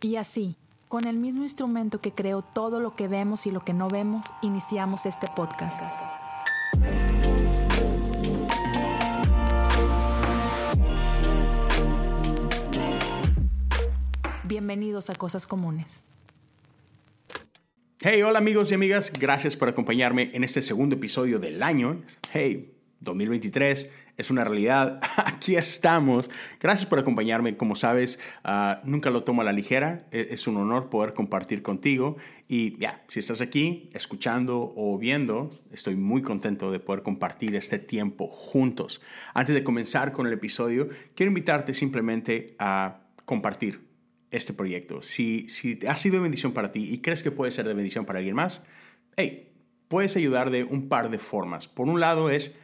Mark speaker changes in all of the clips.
Speaker 1: Y así, con el mismo instrumento que creó todo lo que vemos y lo que no vemos, iniciamos este podcast. Bienvenidos a Cosas Comunes.
Speaker 2: Hey, hola amigos y amigas, gracias por acompañarme en este segundo episodio del año. Hey, 2023 es una realidad. Aquí estamos. Gracias por acompañarme. Como sabes, ah, nunca lo tomo a la ligera. E-, es un honor poder compartir contigo. Y ya, si estás aquí escuchando o viendo, estoy muy contento de poder compartir este tiempo juntos. Antes de comenzar con el episodio, quiero invitarte simplemente a compartir este proyecto. Si, si ha sido bendición para ti y crees que puede ser de bendición para alguien más, hey, puedes ayudar de un par de formas. Por un lado es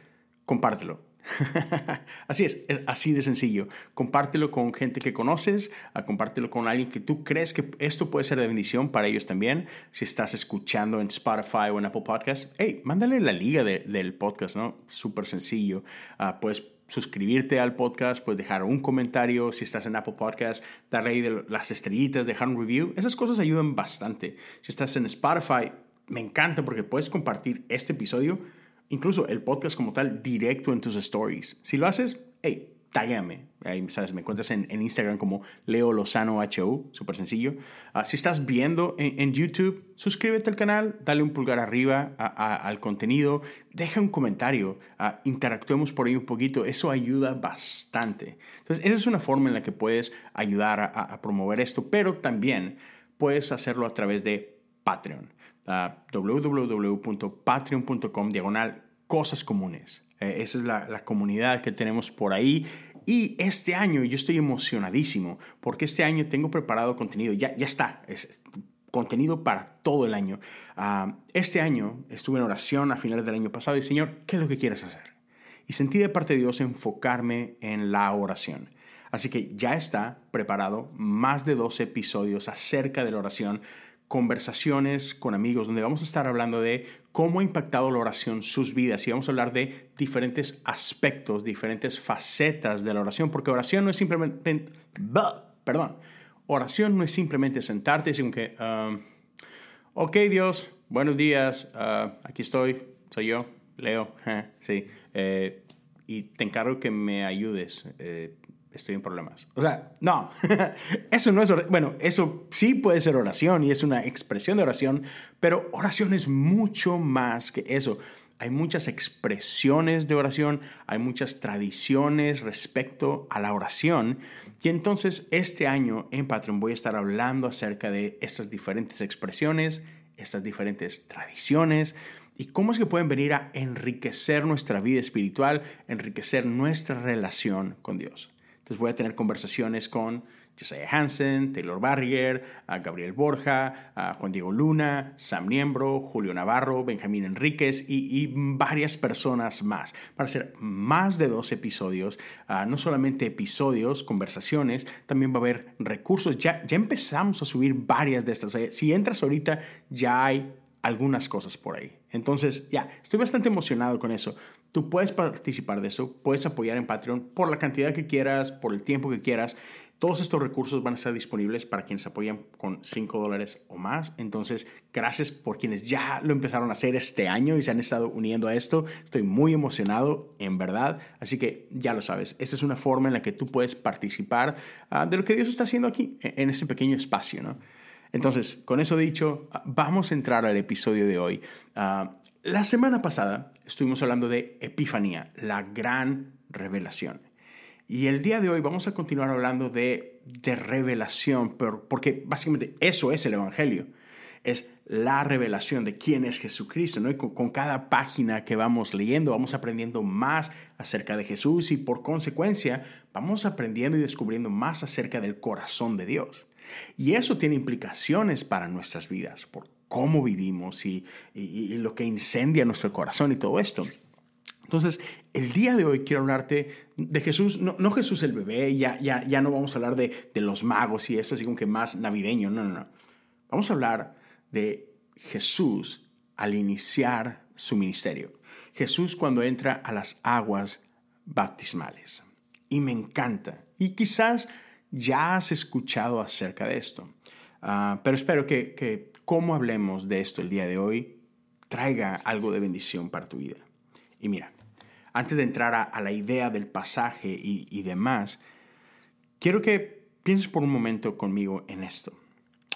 Speaker 2: compártelo. así es, es así de sencillo. Compártelo con gente que conoces, a compártelo con alguien que tú crees que esto puede ser de bendición para ellos también. Si estás escuchando en Spotify o en Apple Podcasts, hey, mándale la liga del podcast, ¿no? Súper sencillo. Uh, puedes suscribirte al podcast, puedes dejar un comentario si estás en Apple Podcasts, darle las estrellitas, dejar un review. Esas cosas ayudan bastante. Si estás en Spotify, me encanta porque puedes compartir este episodio incluso el podcast como tal directo en tus stories. Si lo haces, hey, tágame. Ahí, ¿sabes? Me encuentras en, Instagram como Leo Lozano HO, súper sencillo. Ah, si estás viendo en, YouTube, suscríbete al canal, dale un pulgar arriba al contenido, deja un comentario, uh, interactuemos por ahí un poquito, eso ayuda bastante. Entonces, esa es una forma en la que puedes ayudar a promover esto, pero también puedes hacerlo a través de Patreon www.patreon.com diagonal cosas comunes. Eh, esa es la, comunidad que tenemos por ahí. Y este año yo estoy emocionadísimo porque este año tengo preparado contenido. Ya, ya está. Es, contenido para todo el año. Ah, este año estuve en oración a finales del año pasado y Señor, ¿qué es lo que quieres hacer? Y sentí de parte de Dios enfocarme en la oración. Así que ya está preparado más de dos episodios acerca de la oración conversaciones con amigos donde vamos a estar hablando de cómo ha impactado la oración sus vidas y vamos a hablar de diferentes aspectos, diferentes facetas de la oración, porque oración no es simplemente, perdón, oración no es simplemente sentarte y decir que, um, ok Dios, buenos días, uh, aquí estoy, soy yo, Leo, sí, eh, y te encargo que me ayudes. Eh, estoy en problemas. O sea, no, eso no es, bueno, eso sí puede ser oración y es una expresión de oración, pero oración es mucho más que eso. Hay muchas expresiones de oración, hay muchas tradiciones respecto a la oración. Y entonces este año en Patreon voy a estar hablando acerca de estas diferentes expresiones, estas diferentes tradiciones y cómo es que pueden venir a enriquecer nuestra vida espiritual, enriquecer nuestra relación con Dios. Entonces voy a tener conversaciones con Josiah Hansen, Taylor Barrier, Gabriel Borja, Juan Diego Luna, Sam Niembro, Julio Navarro, Benjamín Enríquez y, varias personas más. Para hacer más de dos episodios, ah, no solamente episodios, conversaciones, también va a haber recursos. Ya, ya empezamos a subir varias de estas. Si entras ahorita, ya hay algunas cosas por ahí. Entonces, ya, estoy bastante emocionado con eso. Tú puedes participar de eso, puedes apoyar en Patreon por la cantidad que quieras, por el tiempo que quieras. Todos estos recursos van a estar disponibles para quienes apoyan con 5 dólares o más. Entonces, gracias por quienes ya lo empezaron a hacer este año y se han estado uniendo a esto. Estoy muy emocionado, en verdad. Así que ya lo sabes, esta es una forma en la que tú puedes participar ah, de lo que Dios está haciendo aquí, e-, en este pequeño espacio. ¿no? Entonces, con eso dicho, ah, vamos a entrar al episodio de hoy. Ah, la semana pasada estuvimos hablando de Epifanía, la gran revelación. Y el día de hoy vamos a continuar hablando de, de revelación, porque básicamente eso es el Evangelio. Es la revelación de quién es Jesucristo. Y con, cada página que vamos leyendo vamos aprendiendo más acerca de Jesús y por consecuencia vamos aprendiendo y descubriendo más acerca del corazón de Dios. Y eso tiene implicaciones para nuestras vidas, cómo vivimos y, lo que incendia nuestro corazón y todo esto. Entonces, el día de hoy quiero hablarte de Jesús, no, Jesús el bebé, ya, ya, ya no vamos a hablar de, de los magos y eso, así como que más navideño, no, no, no. Vamos a hablar de Jesús al iniciar su ministerio. Jesús cuando entra a las aguas baptismales. Y me encanta. Y quizás ya has escuchado acerca de esto. Ah, pero espero que, que cómo hablemos de esto el día de hoy traiga algo de bendición para tu vida. Y mira, antes de entrar a, la idea del pasaje y, y demás, quiero que pienses por un momento conmigo en esto.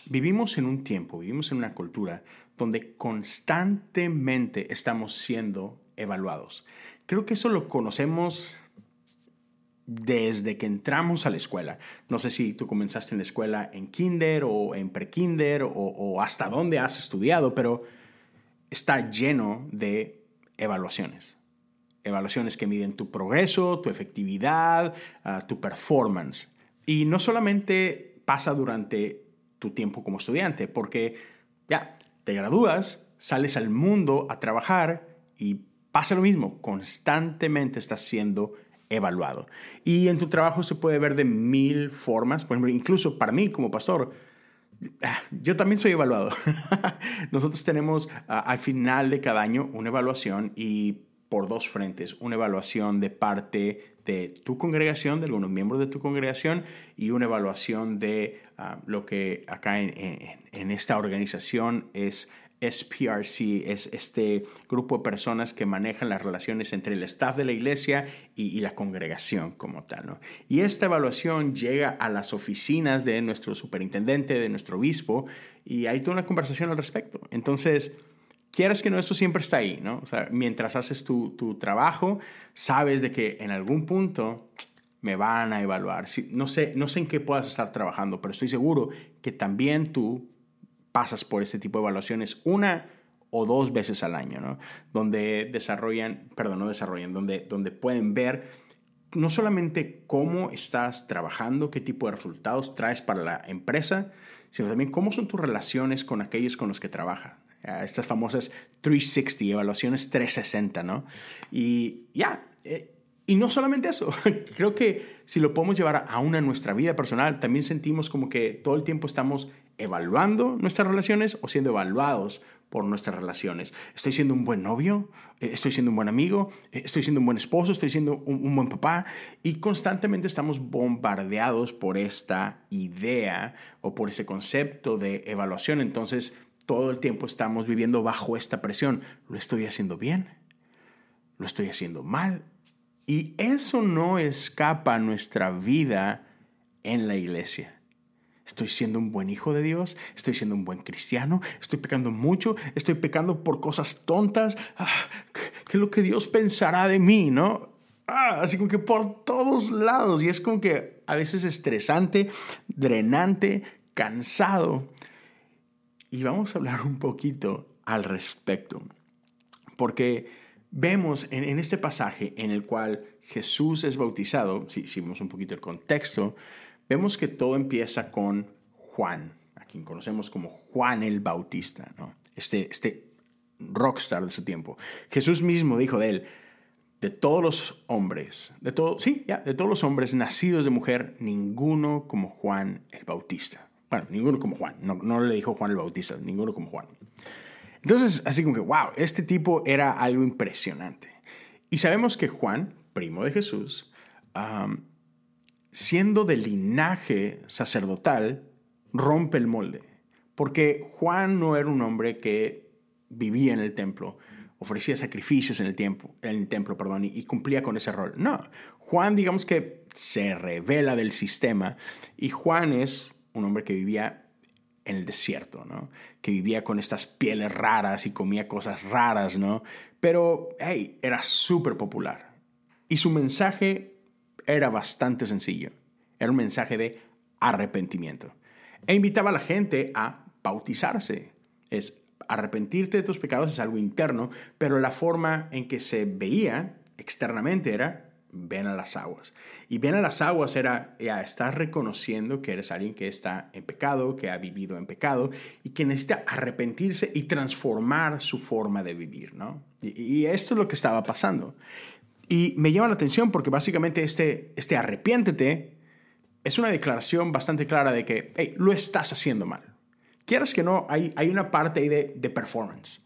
Speaker 2: Vivimos en un tiempo, vivimos en una cultura donde constantemente estamos siendo evaluados. Creo que eso lo conocemos desde que entramos a la escuela. No sé si tú comenzaste en la escuela en kinder o en prekinder o, o hasta dónde has estudiado, pero está lleno de evaluaciones evaluaciones que miden tu progreso, tu efectividad, ah, tu performance. Y no solamente pasa durante tu tiempo como estudiante, porque ya te gradúas, sales al mundo a trabajar y pasa lo mismo, constantemente estás siendo evaluado. Y en tu trabajo se puede ver de mil formas, por ejemplo, incluso para mí como pastor, ah, yo también soy evaluado. Nosotros tenemos ah, al final de cada año una evaluación y por dos frentes, una evaluación de parte de tu congregación, de algunos miembros de tu congregación, y una evaluación de ah, lo que acá en, esta organización es SPRC, es este grupo de personas que manejan las relaciones entre el staff de la iglesia y, la congregación como tal. ¿no? Y esta evaluación llega a las oficinas de nuestro superintendente, de nuestro obispo, y hay toda una conversación al respecto. Entonces, quieras que no, esto siempre está ahí, ¿no? O sea, mientras haces tu, tu trabajo, sabes de que en algún punto me van a evaluar. no, sé, no sé en qué puedas estar trabajando, pero estoy seguro que también tú pasas por este tipo de evaluaciones una o dos veces al año, ¿no? Donde desarrollan, perdón, no desarrollan, donde, donde pueden ver no solamente cómo estás trabajando, qué tipo de resultados traes para la empresa, sino también cómo son tus relaciones con aquellos con los que trabajas estas famosas 360, evaluaciones 360, ¿no? Y ya, eh, y no solamente eso, creo que si lo podemos llevar a una nuestra vida personal, también sentimos como que todo el tiempo estamos evaluando nuestras relaciones o siendo evaluados por nuestras relaciones. ¿Estoy siendo un buen novio? Eh, ¿Estoy siendo un buen amigo? Eh, ¿Estoy siendo un buen esposo? ¿Estoy siendo un, un, buen papá? Y constantemente estamos bombardeados por esta idea o por ese concepto de evaluación. Entonces, todo el tiempo estamos viviendo bajo esta presión. ¿Lo estoy haciendo bien? ¿Lo estoy haciendo mal? Y eso no escapa a nuestra vida en la iglesia. ¿Estoy siendo un buen hijo de Dios? ¿Estoy siendo un buen cristiano? ¿Estoy pecando mucho? ¿Estoy pecando por cosas tontas? Ah, ¿Qué es lo que Dios pensará de mí? ¿No? Ah, así como que por todos lados. Y es como que a veces estresante, drenante, cansado. Y vamos a hablar un poquito al respecto. Porque vemos en, este pasaje en el cual Jesús es bautizado, si, si vemos un poquito el contexto, vemos que todo empieza con Juan, a quien conocemos como Juan el Bautista, ¿no? este, este rockstar de su tiempo. Jesús mismo dijo de él, de todos los hombres, de todo, sí, ya, de todos los hombres nacidos de mujer, ninguno como Juan el Bautista. Bueno, ninguno como Juan. No, le dijo Juan el Bautista, ninguno como Juan. Entonces, así como que, wow, este tipo era algo impresionante. Y sabemos que Juan, primo de Jesús, siendo de linaje sacerdotal, rompe el molde. Porque Juan no era un hombre que vivía en el templo, ofrecía sacrificios en el, tiempo, en el templo perdón, y, y cumplía con ese rol. No, Juan digamos que se revela del sistema y Juan es un hombre que vivía en el desierto, ¿no? Que vivía con estas pieles raras y comía cosas raras, ¿no? Pero, hey, era súper popular. Y su mensaje era bastante sencillo. Era un mensaje de arrepentimiento. E invitaba a la gente a bautizarse. Es arrepentirte de tus pecados es algo interno, pero la forma en que se veía externamente era ven a las aguas. Y ven a las aguas era, ya estás reconociendo que eres alguien que está en pecado, que ha vivido en pecado y que necesita arrepentirse y transformar su forma de vivir, ¿no? Y, esto es lo que estaba pasando. Y me llama la atención porque básicamente este, este arrepiéntete es una declaración bastante clara de que, hey, lo estás haciendo mal. Quieras que no, hay, hay una parte ahí de, de performance.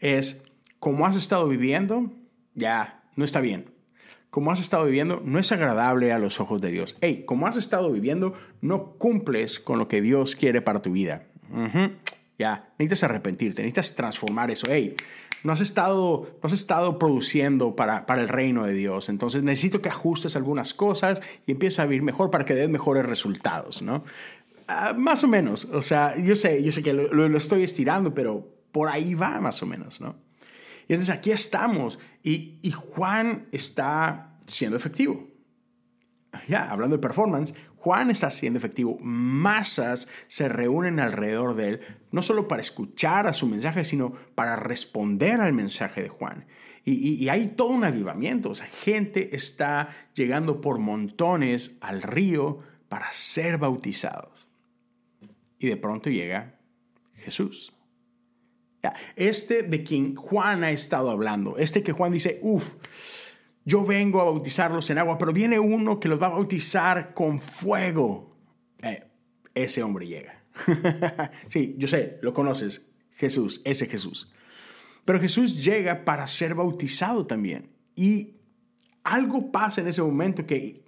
Speaker 2: Es, como has estado viviendo, ya no está bien como has estado viviendo no es agradable a los ojos de Dios. Hey, como has estado viviendo no cumples con lo que Dios quiere para tu vida. Ya, necesitas arrepentirte, necesitas transformar eso. Hey, no has estado, no has estado produciendo para, para el reino de Dios. Entonces necesito que ajustes algunas cosas y empieces a vivir mejor para que des mejores resultados, ¿no? Ah, más o menos. O sea, yo sé, yo sé que lo, lo, estoy estirando, pero por ahí va más o menos, ¿no? Y entonces aquí estamos y, y Juan está siendo efectivo. Ya, hablando de performance, Juan está siendo efectivo. Masas se reúnen alrededor de él, no solo para escuchar a su mensaje, sino para responder al mensaje de Juan. Y, hay todo un avivamiento. O sea, gente está llegando por montones al río para ser bautizados. Y de pronto llega Jesús. Este de quien Juan ha estado hablando, este que Juan dice, uff, yo vengo a bautizarlos en agua, pero viene uno que los va a bautizar con fuego. Eh, ese hombre llega. sí, yo sé, lo conoces, Jesús, ese Jesús. Pero Jesús llega para ser bautizado también. Y algo pasa en ese momento que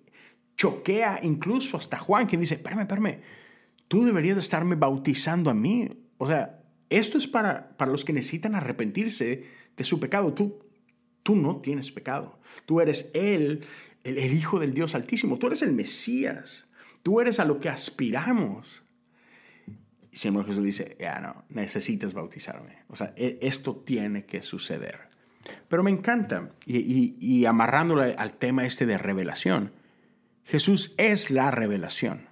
Speaker 2: choquea incluso hasta Juan, quien dice, espérame, espérame, tú deberías de estarme bautizando a mí. O sea, esto es para, para los que necesitan arrepentirse de su pecado. Tú, Tú no tienes pecado. Tú eres Él, el, Hijo del Dios Altísimo. Tú eres el Mesías. Tú eres a lo que aspiramos. Y siempre Jesús dice, ya no, necesitas bautizarme. O sea, e, esto tiene que suceder. Pero me encanta, y, y, al tema este de revelación, Jesús es la revelación.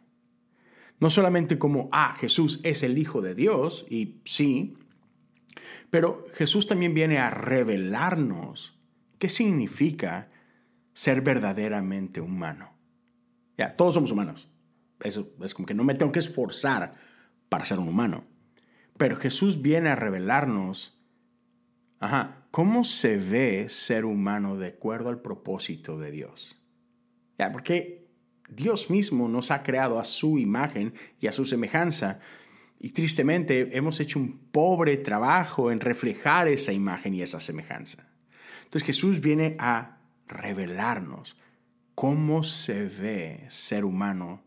Speaker 2: No solamente como, ah, Jesús es el Hijo de Dios, y sí, pero Jesús también viene a revelarnos ¿Qué significa ser verdaderamente humano? Ya, todos somos humanos. Eso es como que no me tengo que esforzar para ser un humano. Pero Jesús viene a revelarnos, ajá, cómo se ve ser humano de acuerdo al propósito de Dios. Ya, porque Dios mismo nos ha creado a su imagen y a su semejanza. Y tristemente hemos hecho un pobre trabajo en reflejar esa imagen y esa semejanza. Entonces Jesús viene a revelarnos cómo se ve ser humano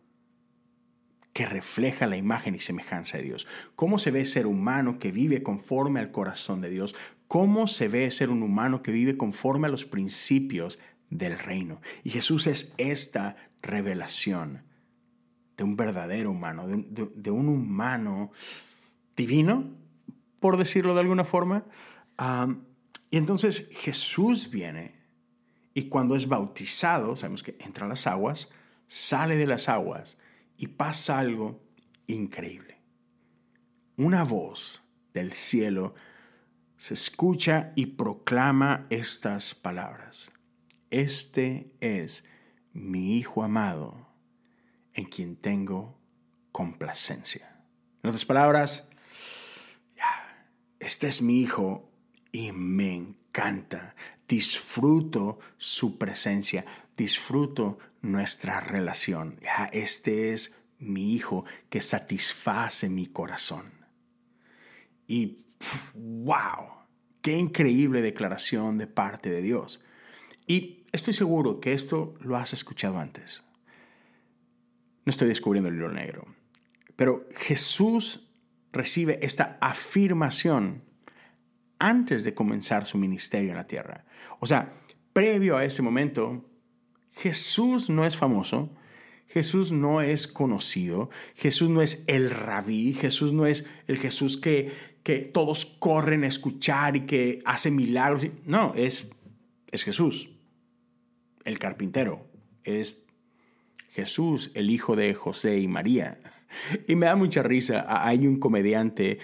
Speaker 2: que refleja la imagen y semejanza de Dios. Cómo se ve ser humano que vive conforme al corazón de Dios. Cómo se ve ser un humano que vive conforme a los principios del reino. Y Jesús es esta revelación de un verdadero humano, de, un humano divino, por decirlo de alguna forma. Y entonces Jesús viene y cuando es bautizado, sabemos que entra a las aguas, sale de las aguas y pasa algo increíble. Una voz del cielo se escucha y proclama estas palabras. Este es mi Hijo amado, en quien tengo complacencia. En otras palabras, este es mi Hijo y me encanta. Disfruto su presencia, disfruto nuestra relación. Este es mi hijo que satisface mi corazón. Y wow, qué increíble declaración de parte de Dios. Y estoy seguro que esto lo has escuchado antes. No estoy descubriendo el libro negro, pero Jesús recibe esta afirmación antes de comenzar su ministerio en la tierra. O sea, previo a ese momento, Jesús no es famoso, Jesús no es conocido, Jesús no es el rabí, Jesús no es el Jesús que, que todos corren a escuchar y que hace milagros. No, es, es Jesús, el carpintero, es Jesús, el hijo de José y María. Y me da mucha risa. Hay un comediante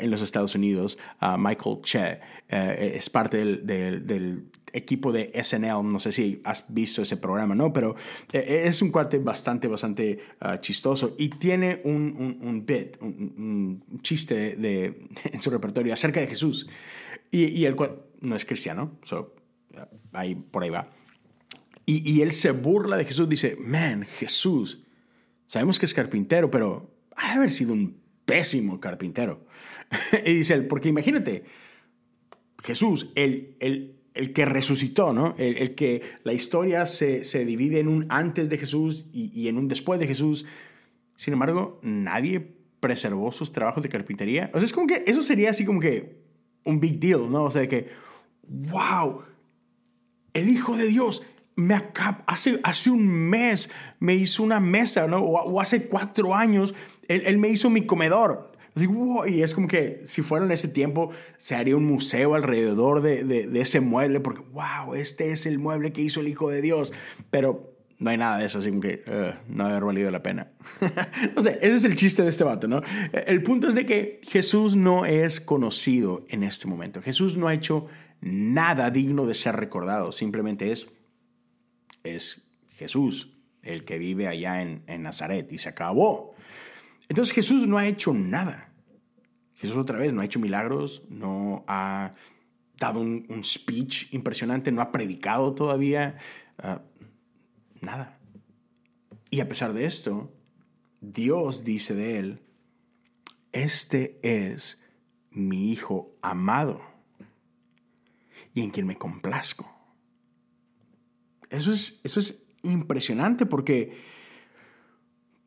Speaker 2: en los Estados Unidos, Michael Che, eh, es parte del, equipo de SNL. No sé si has visto ese programa, ¿no? Pero eh, es un cuate bastante, bastante ah, chistoso y tiene un, un, bit, un, chiste de, en su repertorio acerca de Jesús. Y, y el cual no es cristiano, so, ahí, por ahí va. Y, y él se burla de Jesús, dice, man, Jesús Sabemos que es carpintero, pero ha de haber sido un pésimo carpintero. y dice él, porque imagínate, Jesús, el, el, el que resucitó, ¿no? El, que la historia se, divide en un antes de Jesús y, en un después de Jesús. Sin embargo, nadie preservó sus trabajos de carpintería. O sea, es como que eso sería así como que un big deal, ¿no? O sea, que, wow, el Hijo de Dios me hace, hace un mes me hizo una mesa, ¿no? O, hace cuatro años él, él, me hizo mi comedor. Y es como que si fuera en ese tiempo, se haría un museo alrededor de, de, ese mueble, porque, wow, este es el mueble que hizo el Hijo de Dios. Pero no hay nada de eso, así que uh, no haber valido la pena. no sé, ese es el chiste de este vato, ¿no? El punto es de que Jesús no es conocido en este momento. Jesús no ha hecho nada digno de ser recordado, simplemente es, es Jesús, el que vive allá en, en Nazaret, y se acabó. Entonces Jesús no ha hecho nada. Jesús otra vez no ha hecho milagros, no ha dado un, speech impresionante, no ha predicado todavía, ah, nada. Y a pesar de esto, Dios dice de él, este es mi Hijo amado y en quien me complazco. Eso es, eso es impresionante porque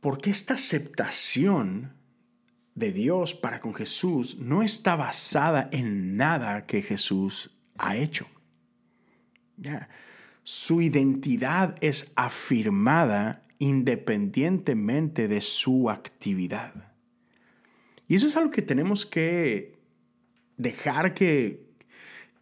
Speaker 2: porque esta aceptación de Dios para con Jesús no está basada en nada que Jesús ha hecho. Su identidad es afirmada independientemente de su actividad. Y eso es algo que tenemos que dejar que,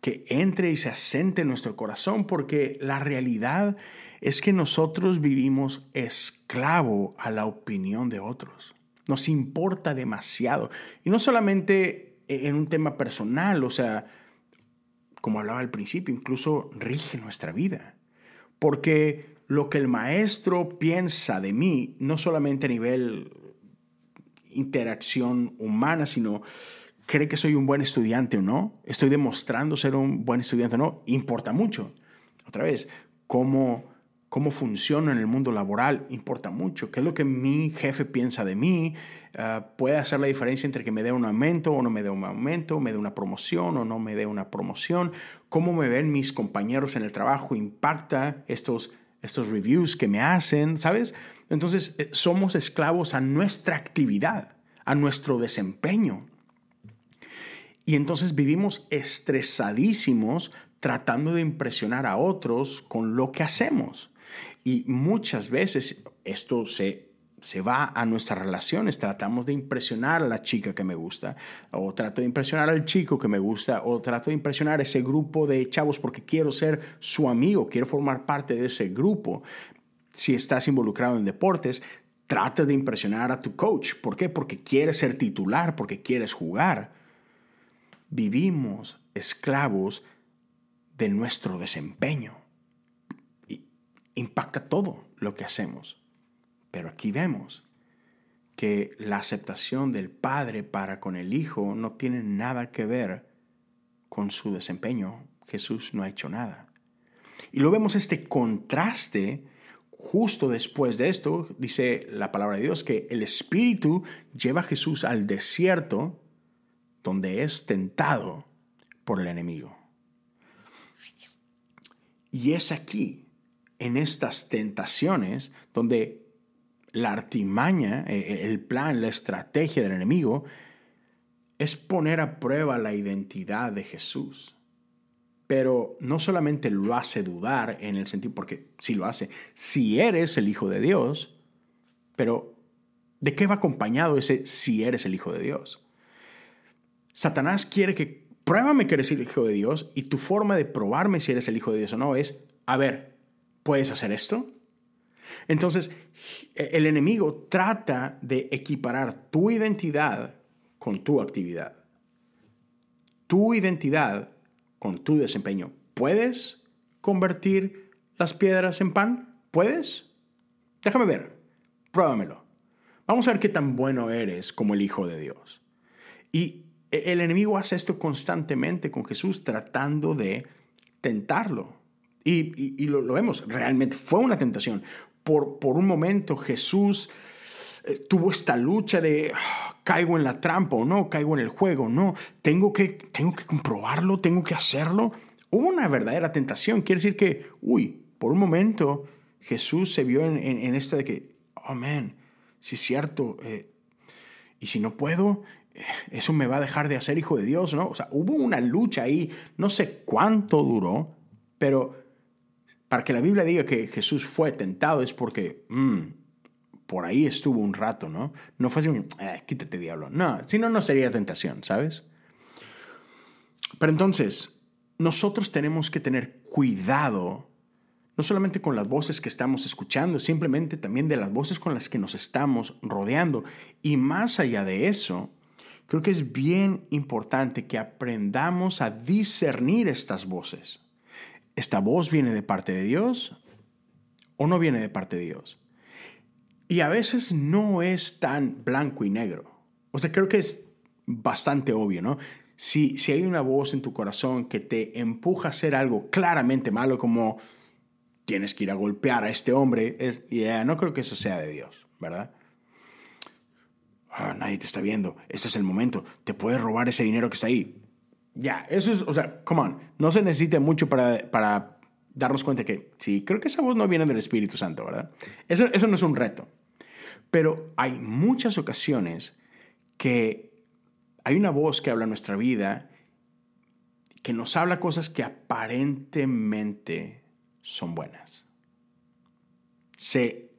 Speaker 2: que entre y se asente en nuestro corazón, porque la realidad es que nosotros vivimos esclavo a la opinión de otros. Nos importa demasiado. Y no solamente en un tema personal, o sea, como hablaba al principio, incluso rige nuestra vida. Porque lo que el maestro piensa de mí, no solamente a nivel interacción humana, sino cree que soy un buen estudiante o no, estoy demostrando ser un buen estudiante o no, importa mucho. Otra vez, cómo cómo funciona en el mundo laboral importa mucho. ¿Qué es lo que mi jefe piensa de mí? Ah, puede hacer la diferencia entre que me dé un aumento o no me dé un aumento, me dé una promoción o no me dé una promoción. Cómo me ven mis compañeros en el trabajo impacta estos, estos reviews que me hacen, ¿sabes? Entonces eh, somos esclavos a nuestra actividad, a nuestro desempeño. Y entonces vivimos estresadísimos tratando de impresionar a otros con lo que hacemos. Y muchas veces esto se, se va a nuestras relaciones. Tratamos de impresionar a la chica que me gusta, o trato de impresionar al chico que me gusta, o trato de impresionar a ese grupo de chavos porque quiero ser su amigo, quiero formar parte de ese grupo. Si estás involucrado en deportes, trata de impresionar a tu coach. ¿Por qué? Porque quieres ser titular, porque quieres jugar. Vivimos esclavos de nuestro desempeño impacta todo lo que hacemos. Pero aquí vemos que la aceptación del Padre para con el Hijo no tiene nada que ver con su desempeño. Jesús no ha hecho nada. Y lo vemos este contraste justo después de esto, dice la palabra de Dios, que el Espíritu lleva a Jesús al desierto donde es tentado por el enemigo. Y es aquí en estas tentaciones donde la artimaña, eh, eh, el plan, la estrategia del enemigo es poner a prueba la identidad de Jesús. Pero no solamente lo hace dudar en el sentido, porque si lo hace, si eres el Hijo de Dios, pero ¿de qué va acompañado ese si eres el Hijo de Dios? Satanás quiere que pruébame que eres el Hijo de Dios y tu forma de probarme si eres el Hijo de Dios o no es, a ver, ¿Puedes hacer esto? Entonces, el enemigo trata de equiparar tu identidad con tu actividad. Tu identidad con tu desempeño. ¿Puedes convertir las piedras en pan? ¿Puedes? Déjame ver. Pruébamelo. Vamos a ver qué tan bueno eres como el Hijo de Dios. Y el enemigo hace esto constantemente con Jesús, tratando de tentarlo. Y, lo, vemos, realmente fue una tentación. Por, un momento Jesús eh, tuvo esta lucha de ah, caigo en la trampa o no, caigo en el juego, no, tengo que, tengo que comprobarlo, tengo que hacerlo hubo una verdadera tentación. Quiere decir que, uy, por un momento Jesús se vio en, en, esta de que, oh, si es cierto, eh, y si no puedo, eso me va a dejar de hacer hijo de Dios, ¿no? O sea, hubo una lucha ahí, no sé cuánto duró, pero para que la Biblia diga que Jesús fue tentado es porque mm, por ahí estuvo un rato, ¿no? No fue así, eh, quítate diablo. No, si no, no sería tentación, ¿sabes? Pero entonces, nosotros tenemos que tener cuidado, no solamente con las voces que estamos escuchando, simplemente también de las voces con las que nos estamos rodeando. Y más allá de eso, creo que es bien importante que aprendamos a discernir estas voces. ¿Esta voz viene de parte de Dios o no viene de parte de Dios? Y a veces no es tan blanco y negro. O sea, creo que es bastante obvio, ¿no? Si, si hay una voz en tu corazón que te empuja a hacer algo claramente malo, como tienes que ir a golpear a este hombre, es, yeah, no creo que eso sea de Dios, ¿verdad? Ah, nadie te está viendo, este es el momento, te puedes robar ese dinero que está ahí. Ya, eso es, o sea, come on, no se necesita mucho para, para darnos cuenta que sí, creo que esa voz no viene del Espíritu Santo, ¿verdad? Eso, eso no es un reto. Pero hay muchas ocasiones que hay una voz que habla nuestra vida que nos habla cosas que aparentemente son buenas. Se,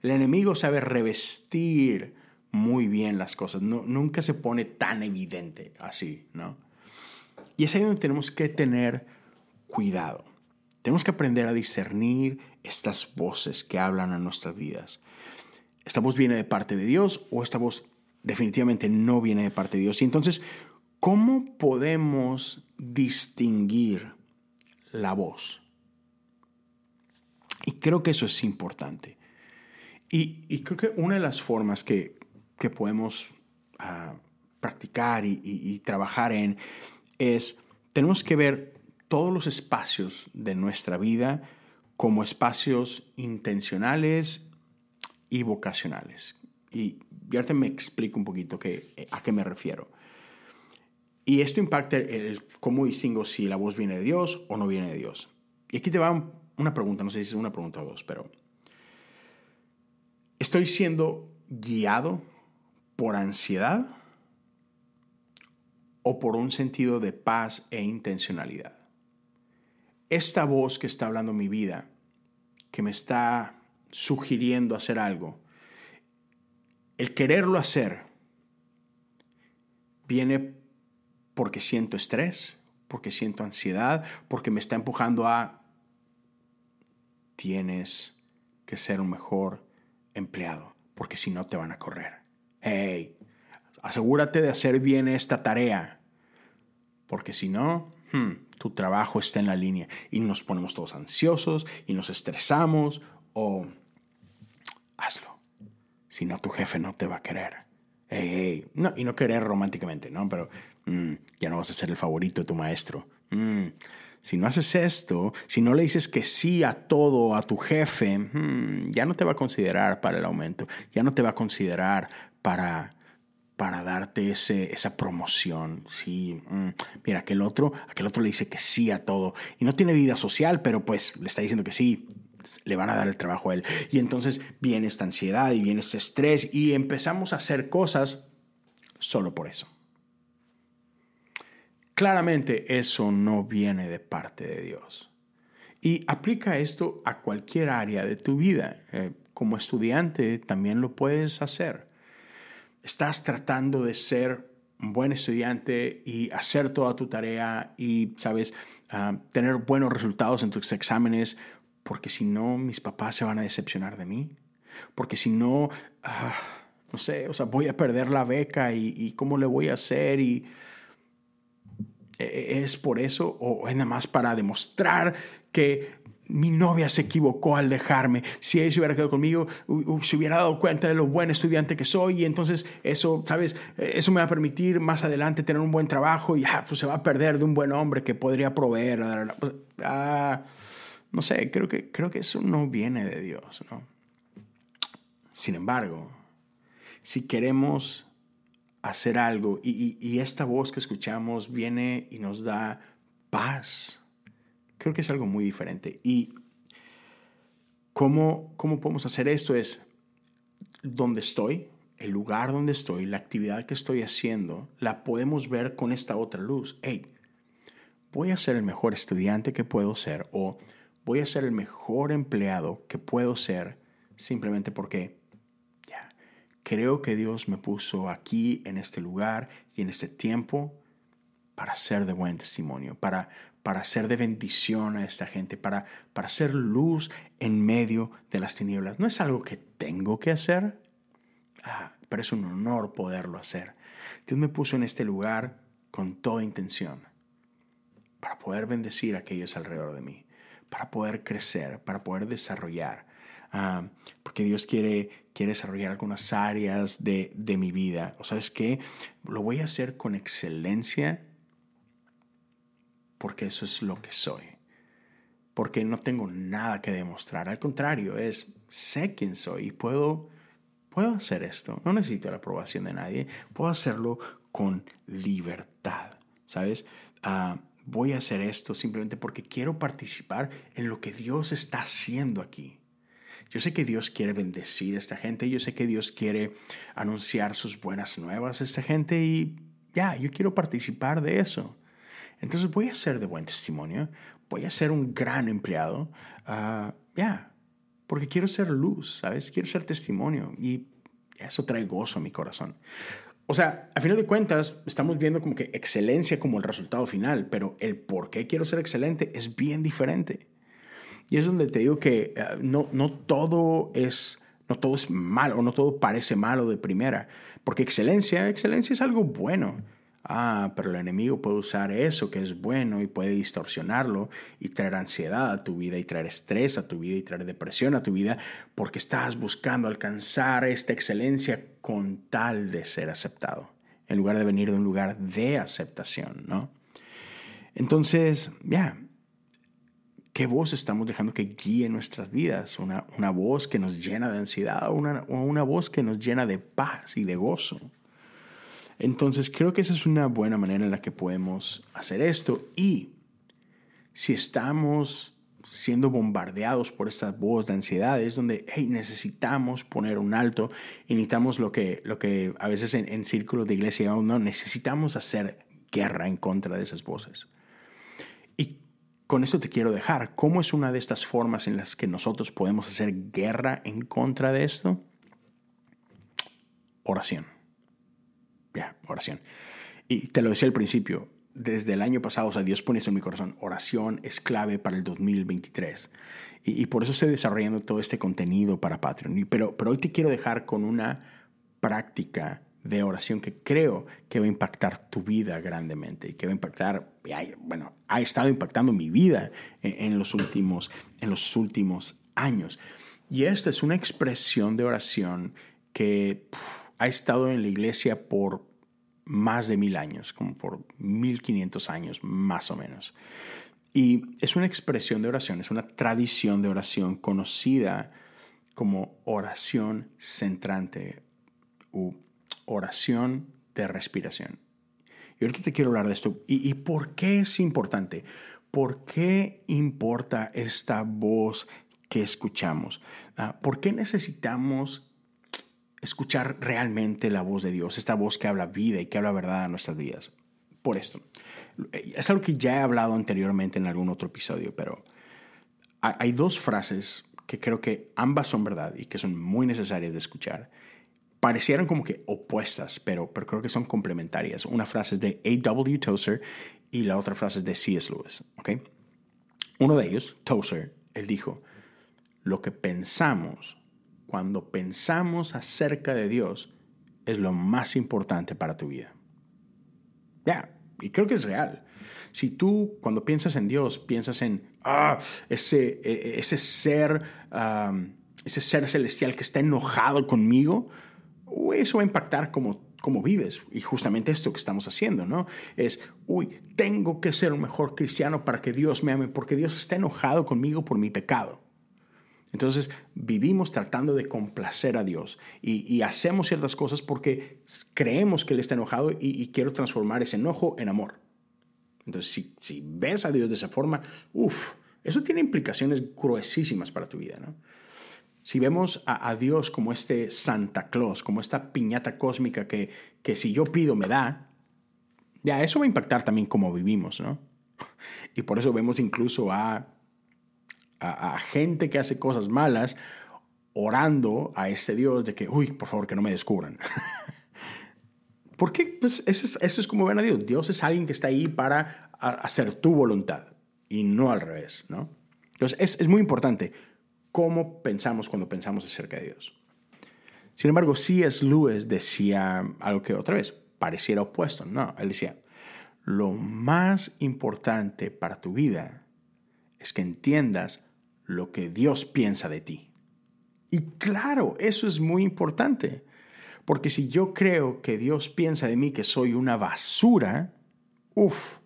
Speaker 2: el enemigo sabe revestir muy bien las cosas, no, nunca se pone tan evidente así, ¿no? Y es ahí donde tenemos que tener cuidado. Tenemos que aprender a discernir estas voces que hablan a nuestras vidas. ¿Esta voz viene de parte de Dios o esta voz definitivamente no viene de parte de Dios? Y entonces, ¿cómo podemos distinguir la voz? Y creo que eso es importante. Y, creo que una de las formas que, podemos ah, practicar y trabajar en es, tenemos que ver todos los espacios de nuestra vida como espacios intencionales y vocacionales. Y ahorita me explico un poquito a qué me refiero. Y esto impacta el, cómo distingo si la voz viene de Dios o no viene de Dios. Y aquí te va una pregunta, no sé si es una pregunta o dos, pero ¿estoy siendo guiado por ansiedad o por un sentido de paz e intencionalidad? Esta voz que está hablando mi vida, que me está sugiriendo hacer algo, el quererlo hacer viene porque siento estrés, porque siento ansiedad, porque me está empujando a tienes que ser un mejor empleado, porque si no te van a correr. Hey, asegúrate de hacer bien esta tarea, porque si no, hmm, tu trabajo está en la línea y nos ponemos todos ansiosos y nos estresamos o hazlo. Si no, tu jefe no te va a querer. No, y no querer románticamente, ¿no? Pero mm, ya no vas a ser el favorito de tu maestro. Mm, si no haces esto, si no le dices que sí a todo a tu jefe, ya no te va a considerar para el aumento, ya no te va a considerar para, para darte ese, esa promoción. Sí, mira, aquel otro, otro le dice que sí a todo y no tiene vida social, pero pues le está diciendo que sí le van a dar el trabajo a él. Y entonces viene esta ansiedad y viene este estrés y empezamos a hacer cosas solo por eso. Claramente eso no viene de parte de Dios. Y aplica esto a cualquier área de tu vida. Eh, como estudiante también lo puedes hacer. Estás tratando de ser un buen estudiante y hacer toda tu tarea y, sabes, ah, tener buenos resultados en tus exámenes porque si no mis papás se van a decepcionar de mí, porque si no, ah, no sé, o sea, voy a perder la beca y, cómo le voy a hacer y e, e, es por eso o es nada más para demostrar que mi novia se equivocó al dejarme. Si ella se hubiera quedado conmigo, se hubiera dado cuenta de lo buen estudiante que soy y entonces eso, ¿sabes? Eso me va a permitir más adelante tener un buen trabajo y ah, pues se va a perder de un buen hombre que podría proveer. Ah, no sé, creo que, creo que eso no viene de Dios, ¿no? Sin embargo, si queremos hacer algo y, esta voz que escuchamos viene y nos da paz creo que es algo muy diferente. Y cómo, cómo podemos hacer esto es donde estoy, el lugar donde estoy, la actividad que estoy haciendo, la podemos ver con esta otra luz. Hey, voy a ser el mejor estudiante que puedo ser o voy a ser el mejor empleado que puedo ser simplemente porque creo que Dios me puso aquí en este lugar y en este tiempo para ser de buen testimonio, para, para ser de bendición a esta gente, para, para ser luz en medio de las tinieblas. No es algo que tengo que hacer, ah, pero es un honor poderlo hacer. Dios me puso en este lugar con toda intención para poder bendecir a aquellos alrededor de mí, para poder crecer, para poder desarrollar. Ah, porque Dios quiere, quiere desarrollar algunas áreas de, de mi vida. ¿O sabes qué? Lo voy a hacer con excelencia porque eso es lo que soy. Porque no tengo nada que demostrar. Al contrario, es sé quién soy y puedo, puedo hacer esto. No necesito la aprobación de nadie. Puedo hacerlo con libertad. ¿Sabes? Ah, voy a hacer esto simplemente porque quiero participar en lo que Dios está haciendo aquí. Yo sé que Dios quiere bendecir a esta gente, yo sé que Dios quiere anunciar sus buenas nuevas a esta gente y ya, yo quiero participar de eso. Entonces voy a ser de buen testimonio, voy a ser un gran empleado, ah, ya, porque quiero ser luz, ¿sabes? Quiero ser testimonio y eso trae gozo a mi corazón. O sea, a final de cuentas, estamos viendo como que excelencia como el resultado final, pero el por qué quiero ser excelente es bien diferente. Y es donde te digo que ah, no, no todo es no todo es malo, no todo parece malo de primera, porque excelencia, excelencia es algo bueno. Ah, pero el enemigo puede usar eso que es bueno y puede distorsionarlo y traer ansiedad a tu vida y traer estrés a tu vida y traer depresión a tu vida porque estás buscando alcanzar esta excelencia con tal de ser aceptado, en lugar de venir de un lugar de aceptación, ¿no? Entonces, ya, ¿qué voz estamos dejando que guíe nuestras vidas? ¿Una, una voz que nos llena de ansiedad o una, una voz que nos llena de paz y de gozo? Entonces creo que esa es una buena manera en la que podemos hacer esto. Y si estamos siendo bombardeados por esta voz de ansiedad, es donde hey, necesitamos poner un alto y necesitamos lo que, lo que a veces en, círculos de iglesia llamamos, no, necesitamos hacer guerra en contra de esas voces. Y con esto te quiero dejar, ¿cómo es una de estas formas en las que nosotros podemos hacer guerra en contra de esto? Oración. Ya, oración. Y te lo decía al principio, desde el año pasado, o sea, Dios pone esto en mi corazón, oración es clave para el 2023. Y, y por eso estoy desarrollando todo este contenido para Patreon. pero, pero hoy te quiero dejar con una práctica de oración que creo que va a impactar tu vida grandemente y que va a impactar, bueno, ha estado impactando mi vida en, los, últimos, en los últimos años. Y esta es una expresión de oración que ha estado en la iglesia por más de mil años, como por mil quinientos años más o menos. Y es una expresión de oración, es una tradición de oración conocida como oración centrante u oración de respiración. Y ahorita te quiero hablar de esto. ¿Y, por qué es importante? ¿Por qué importa esta voz que escuchamos? Ah, ¿Por qué necesitamos escuchar realmente la voz de Dios, esta voz que habla vida y que habla verdad a nuestras vidas. Por esto. Es algo que ya he hablado anteriormente en algún otro episodio, pero hay dos frases que creo que ambas son verdad y que son muy necesarias de escuchar. Parecieran como que opuestas, pero, pero creo que son complementarias. Una frase es de A.W. Tozer y la otra frase es de C.S. Lewis. ¿okay? Uno de ellos, Tozer, él dijo, lo que pensamos cuando pensamos acerca de Dios es lo más importante para tu vida. Ya, y creo que es real. Si tú cuando piensas en Dios piensas en ah, ese, e, e, ese, ser, ese ser celestial que está enojado conmigo, eso va a impactar como, como vives. Y justamente esto que estamos haciendo, ¿no? Es, uy, tengo que ser un mejor cristiano para que Dios me ame, porque Dios está enojado conmigo por mi pecado. Entonces vivimos tratando de complacer a Dios y, hacemos ciertas cosas porque creemos que Él está enojado y, quiero transformar ese enojo en amor. Entonces, si, ves a Dios de esa forma, uff, eso tiene implicaciones gruesísimas para tu vida, ¿no? Si vemos a, Dios como este Santa Claus, como esta piñata cósmica que, que si yo pido me da, ya eso va a impactar también cómo vivimos, ¿no? Y por eso vemos incluso a, a, gente que hace cosas malas orando a este Dios de que, uy, por favor, que no me descubran. ¿Por qué? Pues eso es, eso es, como ven a Dios. Dios es alguien que está ahí para hacer tu voluntad y no al revés, ¿no? Entonces es, es muy importante cómo pensamos cuando pensamos acerca de Dios. Sin embargo, C.S. Lewis decía algo que otra vez pareciera opuesto. No, él decía, lo más importante para tu vida es que entiendas lo que Dios piensa de ti. Y claro, eso es muy importante, porque si yo creo que Dios piensa de mí que soy una basura, uff,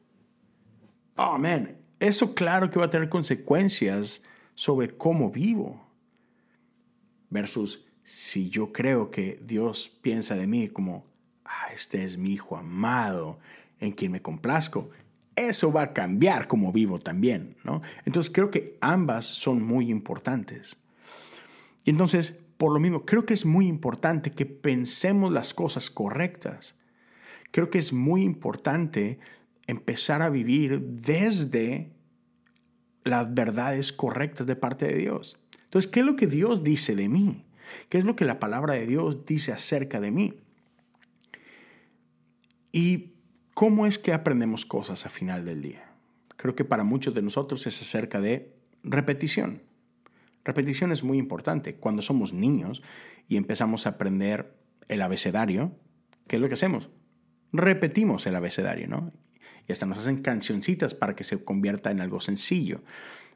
Speaker 2: oh man, eso claro que va a tener consecuencias sobre cómo vivo. Versus si yo creo que Dios piensa de mí como, ah, este es mi hijo amado en quien me complazco, eso va a cambiar cómo vivo también, ¿no? Entonces creo que ambas son muy importantes. Y entonces, por lo mismo, creo que es muy importante que pensemos las cosas correctas. Creo que es muy importante empezar a vivir desde las verdades correctas de parte de Dios. Entonces, ¿qué es lo que Dios dice de mí? ¿Qué es lo que la palabra de Dios dice acerca de mí? Y cómo es que aprendemos cosas a final del día. Creo que para muchos de nosotros es acerca de repetición. Repetición es muy importante. Cuando somos niños y empezamos a aprender el abecedario, ¿qué es lo que hacemos? Repetimos el abecedario, ¿no? y hasta nos hacen cancioncitas para que se convierta en algo sencillo.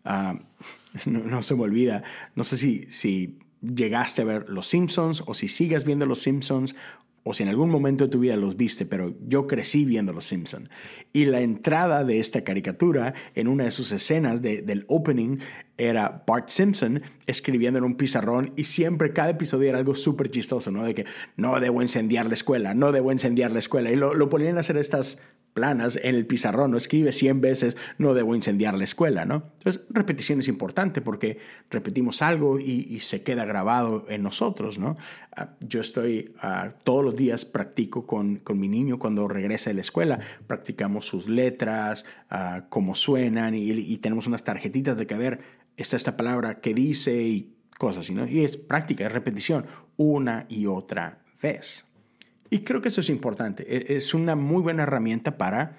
Speaker 2: Ah, no, se me olvida, no sé si, si llegaste a ver Los Simpsons o si sigas viendo Los Simpsons o si en algún momento de tu vida los viste, pero yo crecí viendo Los Simpsons. Y la entrada de esta caricatura en una de sus escenas del opening era Bart Simpson escribiendo en un pizarrón y siempre cada episodio era algo súper chistoso, ¿no? De que no debo incendiar la escuela, no debo incendiar la escuela. Y lo, lo ponían a hacer estas planas en el pizarrón, no escribe 100 veces, no debo incendiar la escuela, ¿no? Entonces, repetición es importante porque repetimos algo y, se queda grabado en nosotros, ¿no? Ah, yo estoy, ah, todos los días practico con, con, mi niño cuando regresa de la escuela, practicamos sus letras, uh, cómo suenan y, y, tenemos unas tarjetitas de que, a ver, está esta palabra que dice y cosas así, ¿no? Y es práctica, es repetición, una y otra vez. Y creo que eso es importante. E, es una muy buena herramienta para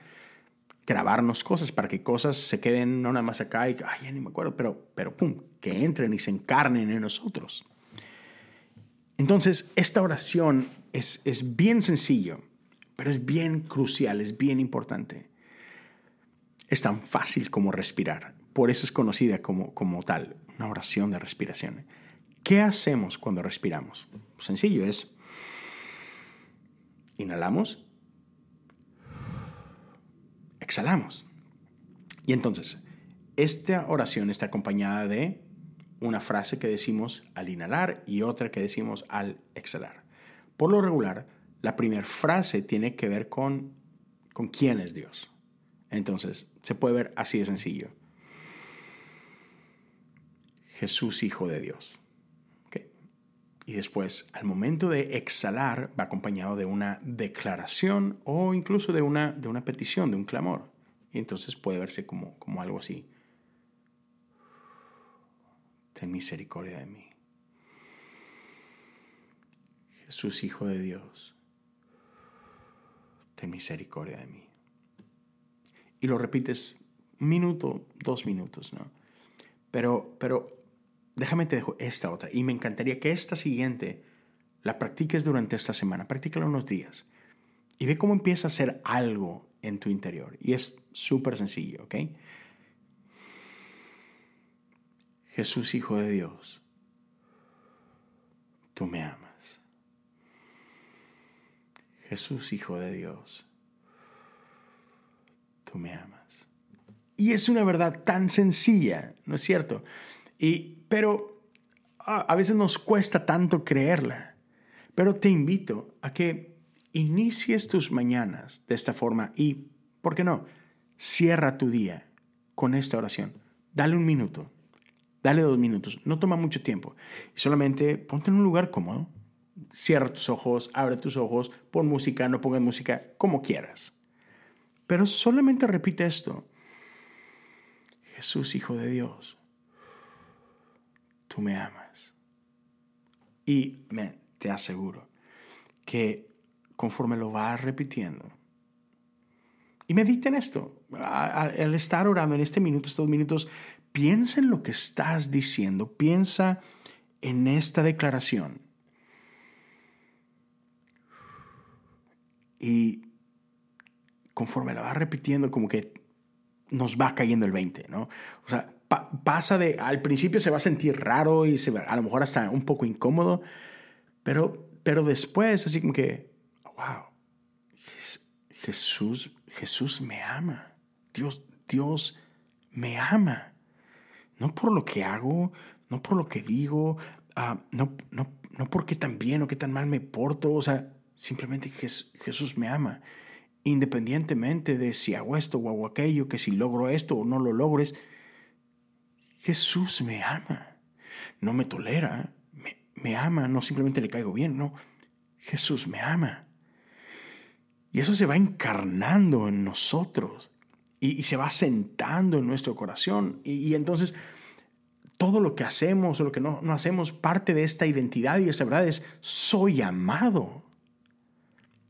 Speaker 2: grabarnos cosas, para que cosas se queden no nada más acá y, ay, ya ni me acuerdo, pero, pero pum, que entren y se encarnen en nosotros. Entonces, esta oración es, es bien sencillo, pero es bien crucial, es bien importante. Es tan fácil como respirar. Por eso es conocida como, como tal, una oración de respiración. ¿Qué hacemos cuando respiramos? Sencillo, es Inhalamos. Exhalamos. Y entonces, esta oración está acompañada de una frase que decimos al inhalar y otra que decimos al exhalar. Por lo regular, la primera frase tiene que ver con, con quién es Dios. Entonces, se puede ver así de sencillo. Jesús, Hijo de Dios. Y después, al momento de exhalar, va acompañado de una declaración o incluso de una, de una petición, de un clamor. Y entonces puede verse como, como algo así. Ten misericordia de mí. Jesús, Hijo de Dios, ten misericordia de mí. Y lo repites un minuto, dos minutos, ¿no? Pero, pero déjame te dejo esta otra. Y me encantaría que esta siguiente la practiques durante esta semana. Practícala unos días. Y ve cómo empieza a hacer algo en tu interior. Y es súper sencillo, ¿ok? Jesús, Hijo de Dios, tú me amas. Jesús, Hijo de Dios, tú me amas. Y es una verdad tan sencilla, ¿no es cierto? Y pero a veces nos cuesta tanto creerla. Pero te invito a que inicies tus mañanas de esta forma y, ¿por qué no? cierra tu día con esta oración. Dale un minuto, dale dos minutos, no toma mucho tiempo. Y solamente ponte en un lugar cómodo, cierra tus ojos, abre tus ojos, pon música, no pongas música, como quieras. Pero solamente repite esto. Jesús, Hijo de Dios, tú me amas. Y te aseguro que conforme lo vas repitiendo, y medita en esto, al estar orando en este minuto, estos minutos, piensa en lo que estás diciendo, piensa en esta declaración. Y conforme la vas repitiendo, como que nos va cayendo el 20, ¿no? O sea, pasa de, al principio se va a sentir raro y se va, a lo mejor hasta un poco incómodo, pero, pero después así como que, wow, Jesús, Jesús me ama, Dios, Dios me ama, no por lo que hago, no por lo que digo, uh, no, no, no porque tan bien o qué tan mal me porto, o sea, simplemente Jesús me ama. Independientemente de si hago esto o hago aquello, que si logro esto o no lo logres, Jesús me ama, no me tolera, me, ama, no simplemente le caigo bien, no, Jesús me ama. Y eso se va encarnando en nosotros y, se va sentando en nuestro corazón. Y, entonces todo lo que hacemos o lo que no, no hacemos, parte de esta identidad y esa verdad es, soy amado.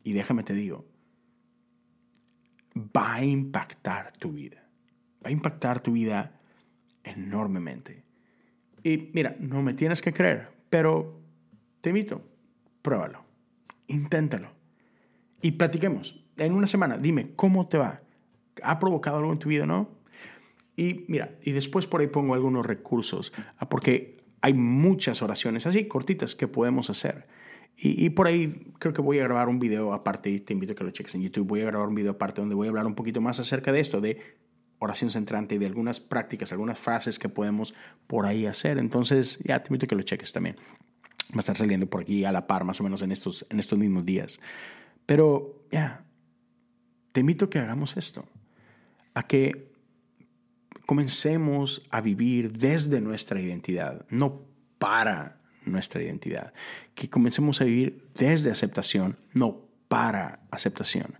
Speaker 2: Y déjame te digo, va a impactar tu vida. Va a impactar tu vida enormemente. Y mira, no me tienes que creer, pero te invito, pruébalo, inténtalo y platiquemos. En una semana, dime cómo te va. ¿Ha provocado algo en tu vida no? Y mira, y después por ahí pongo algunos recursos, ah, porque hay muchas oraciones así, cortitas, que podemos hacer. Y, por ahí creo que voy a grabar un video aparte, y te invito a que lo cheques en YouTube, voy a grabar un video aparte donde voy a hablar un poquito más acerca de esto, de oración centrante y de algunas prácticas, algunas frases que podemos por ahí hacer. Entonces, ya te invito a que lo cheques también. Va a estar saliendo por aquí a la par, más o menos en estos, en estos mismos días. Pero, ya, te invito a que hagamos esto, a que comencemos a vivir desde nuestra identidad, no para nuestra identidad. Que comencemos a vivir desde aceptación, no para aceptación.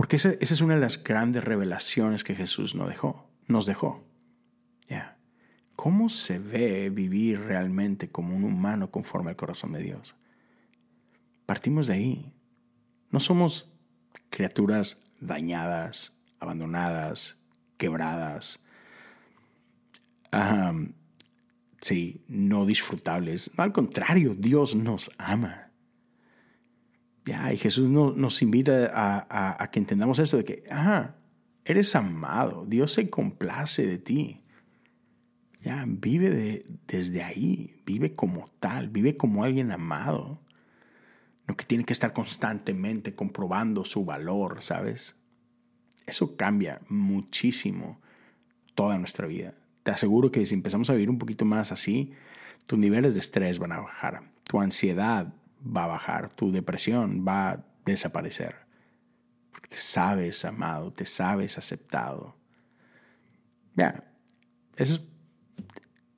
Speaker 2: Porque esa, es una de las grandes revelaciones que Jesús nos dejó. Nos dejó. ¿Cómo se ve vivir realmente como un humano conforme al corazón de Dios? Partimos de ahí. No somos criaturas dañadas, abandonadas, quebradas, sí, no disfrutables. al contrario, Dios nos ama. Ya, y Jesús nos invita a, que entendamos esto de que, ah, eres amado, Dios se complace de ti. Ya, vive de, desde ahí, vive como tal, vive como alguien amado. No que tiene que estar constantemente comprobando su valor, ¿sabes? Eso cambia muchísimo toda nuestra vida te aseguro que si empezamos a vivir un poquito más así, tus niveles de estrés van a bajar, tu ansiedad va a bajar, tu depresión va a desaparecer. Porque te sabes amado, te sabes aceptado. Ya, eso es,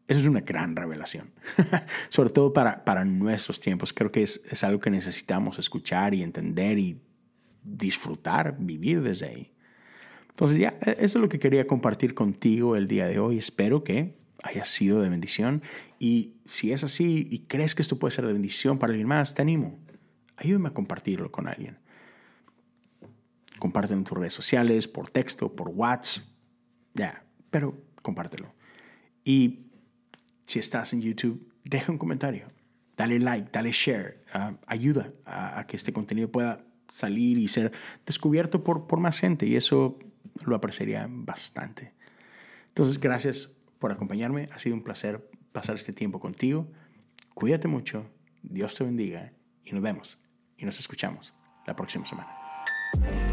Speaker 2: eso es una gran revelación. Sobre todo para, para nuestros tiempos. Creo que es, es algo que necesitamos escuchar y entender y disfrutar, vivir desde ahí. Entonces ya, e, eso es lo que quería compartir contigo el día de hoy. Espero que haya sido de bendición. Y si es así y crees que esto puede ser de bendición para alguien más, te animo. Ayúdame a compartirlo con alguien. Compártelo en tus redes sociales, por texto, por WhatsApp. Ya, pero compártelo. Y si estás en YouTube, deja un comentario. Dale like, dale share. Ah, ayuda a, a, que este contenido pueda salir y ser descubierto por, por más gente. Y eso lo apreciaría bastante. Entonces, gracias por acompañarme. Ha sido un placer pasar este tiempo contigo. Cuídate mucho. Dios te bendiga. Y nos vemos y nos escuchamos la próxima semana.